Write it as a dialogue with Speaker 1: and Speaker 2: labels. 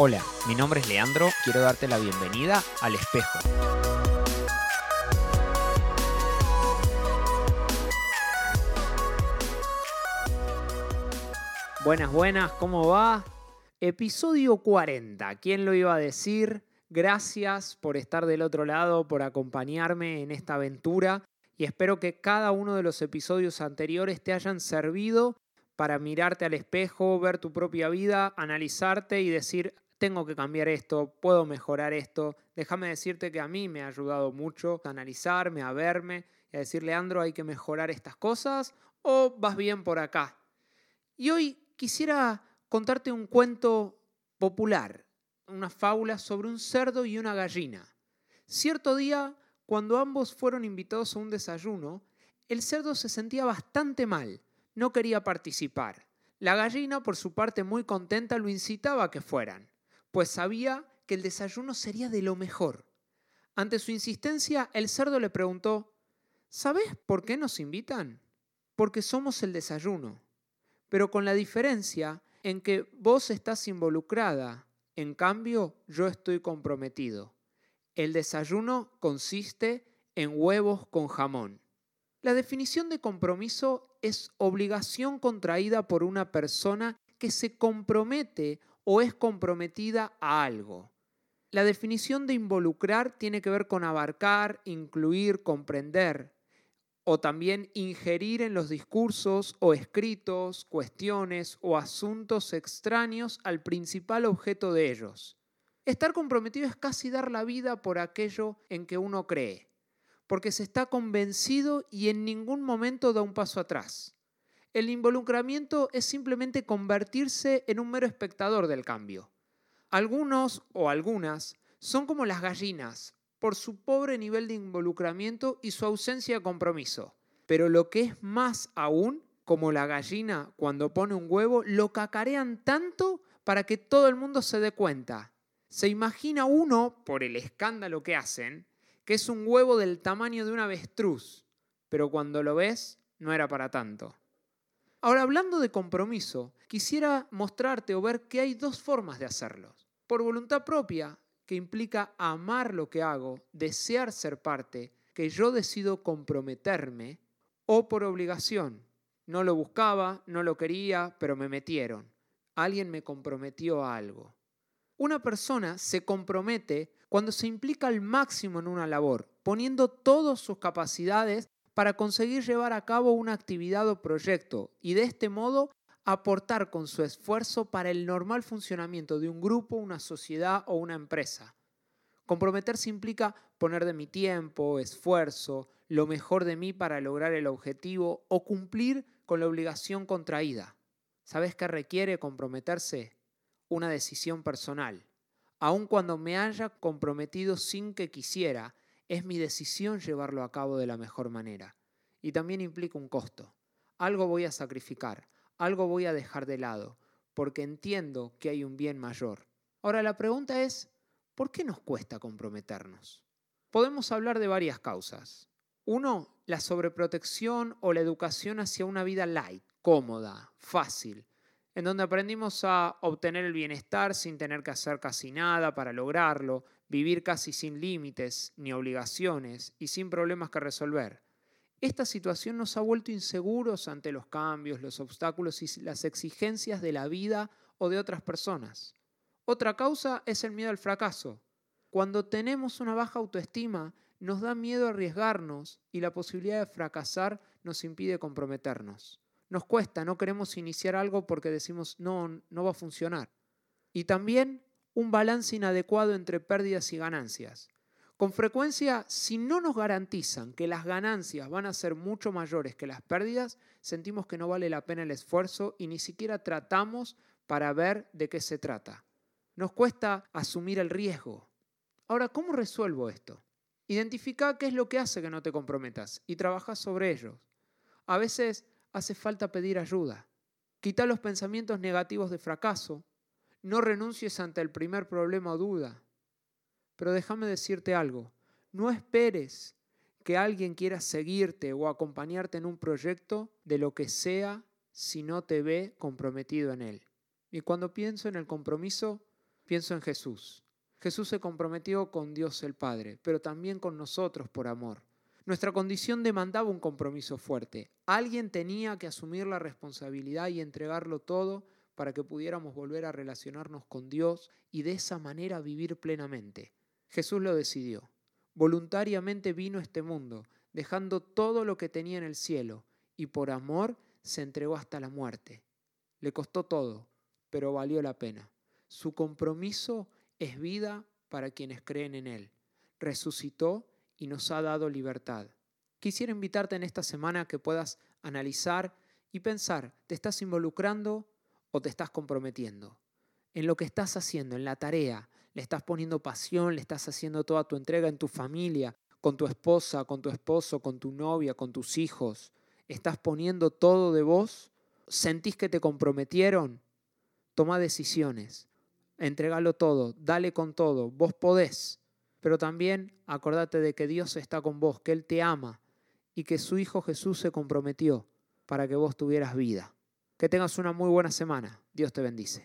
Speaker 1: Hola, mi nombre es Leandro, quiero darte la bienvenida al espejo. Buenas, buenas, ¿cómo va? Episodio 40, ¿quién lo iba a decir? Gracias por estar del otro lado, por acompañarme en esta aventura y espero que cada uno de los episodios anteriores te hayan servido para mirarte al espejo, ver tu propia vida, analizarte y decir, tengo que cambiar esto, puedo mejorar esto. Déjame decirte que a mí me ha ayudado mucho a analizarme, a verme y a decir, Leandro, hay que mejorar estas cosas o vas bien por acá. Y hoy quisiera contarte un cuento popular, una fábula sobre un cerdo y una gallina. Cierto día, cuando ambos fueron invitados a un desayuno, el cerdo se sentía bastante mal, no quería participar. La gallina, por su parte muy contenta, lo incitaba a que fueran pues sabía que el desayuno sería de lo mejor. Ante su insistencia, el cerdo le preguntó, ¿Sabes por qué nos invitan? Porque somos el desayuno, pero con la diferencia en que vos estás involucrada, en cambio yo estoy comprometido. El desayuno consiste en huevos con jamón. La definición de compromiso es obligación contraída por una persona que se compromete o es comprometida a algo. La definición de involucrar tiene que ver con abarcar, incluir, comprender, o también ingerir en los discursos o escritos, cuestiones o asuntos extraños al principal objeto de ellos. Estar comprometido es casi dar la vida por aquello en que uno cree, porque se está convencido y en ningún momento da un paso atrás. El involucramiento es simplemente convertirse en un mero espectador del cambio. Algunos o algunas son como las gallinas, por su pobre nivel de involucramiento y su ausencia de compromiso. Pero lo que es más aún, como la gallina cuando pone un huevo, lo cacarean tanto para que todo el mundo se dé cuenta. Se imagina uno, por el escándalo que hacen, que es un huevo del tamaño de un avestruz, pero cuando lo ves no era para tanto. Ahora, hablando de compromiso, quisiera mostrarte o ver que hay dos formas de hacerlo. Por voluntad propia, que implica amar lo que hago, desear ser parte, que yo decido comprometerme, o por obligación. No lo buscaba, no lo quería, pero me metieron. Alguien me comprometió a algo. Una persona se compromete cuando se implica al máximo en una labor, poniendo todas sus capacidades para conseguir llevar a cabo una actividad o proyecto y de este modo aportar con su esfuerzo para el normal funcionamiento de un grupo, una sociedad o una empresa. Comprometerse implica poner de mi tiempo, esfuerzo, lo mejor de mí para lograr el objetivo o cumplir con la obligación contraída. ¿Sabes qué requiere comprometerse? Una decisión personal. Aun cuando me haya comprometido sin que quisiera, es mi decisión llevarlo a cabo de la mejor manera. Y también implica un costo. Algo voy a sacrificar, algo voy a dejar de lado, porque entiendo que hay un bien mayor. Ahora la pregunta es, ¿por qué nos cuesta comprometernos? Podemos hablar de varias causas. Uno, la sobreprotección o la educación hacia una vida light, cómoda, fácil, en donde aprendimos a obtener el bienestar sin tener que hacer casi nada para lograrlo, vivir casi sin límites ni obligaciones y sin problemas que resolver. Esta situación nos ha vuelto inseguros ante los cambios, los obstáculos y las exigencias de la vida o de otras personas. Otra causa es el miedo al fracaso. Cuando tenemos una baja autoestima, nos da miedo arriesgarnos y la posibilidad de fracasar nos impide comprometernos. Nos cuesta, no queremos iniciar algo porque decimos no, no va a funcionar. Y también un balance inadecuado entre pérdidas y ganancias. Con frecuencia, si no nos garantizan que las ganancias van a ser mucho mayores que las pérdidas, sentimos que no vale la pena el esfuerzo y ni siquiera tratamos para ver de qué se trata. Nos cuesta asumir el riesgo. Ahora, ¿cómo resuelvo esto? Identifica qué es lo que hace que no te comprometas y trabaja sobre ellos. A veces hace falta pedir ayuda. Quita los pensamientos negativos de fracaso no renuncies ante el primer problema o duda. Pero déjame decirte algo, no esperes que alguien quiera seguirte o acompañarte en un proyecto de lo que sea si no te ve comprometido en él. Y cuando pienso en el compromiso, pienso en Jesús. Jesús se comprometió con Dios el Padre, pero también con nosotros por amor. Nuestra condición demandaba un compromiso fuerte. Alguien tenía que asumir la responsabilidad y entregarlo todo para que pudiéramos volver a relacionarnos con Dios y de esa manera vivir plenamente. Jesús lo decidió. Voluntariamente vino a este mundo, dejando todo lo que tenía en el cielo, y por amor se entregó hasta la muerte. Le costó todo, pero valió la pena. Su compromiso es vida para quienes creen en Él. Resucitó y nos ha dado libertad. Quisiera invitarte en esta semana a que puedas analizar y pensar, ¿te estás involucrando o te estás comprometiendo? En lo que estás haciendo, en la tarea, le estás poniendo pasión, le estás haciendo toda tu entrega en tu familia, con tu esposa, con tu esposo, con tu novia, con tus hijos. ¿Estás poniendo todo de vos? ¿Sentís que te comprometieron? Toma decisiones, entregalo todo, dale con todo, vos podés. Pero también acordate de que Dios está con vos, que Él te ama y que su Hijo Jesús se comprometió para que vos tuvieras vida. Que tengas una muy buena semana. Dios te bendice.